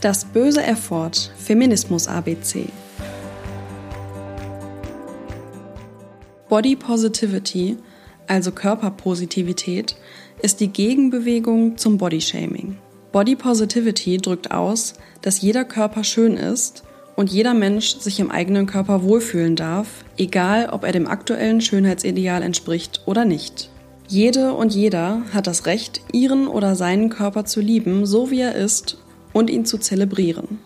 Das böse Erford Feminismus ABC. Body Positivity, also Körperpositivität, ist die Gegenbewegung zum Bodyshaming. Body Positivity drückt aus, dass jeder Körper schön ist und jeder Mensch sich im eigenen Körper wohlfühlen darf, egal ob er dem aktuellen Schönheitsideal entspricht oder nicht. Jede und jeder hat das Recht, ihren oder seinen Körper zu lieben, so wie er ist und ihn zu zelebrieren.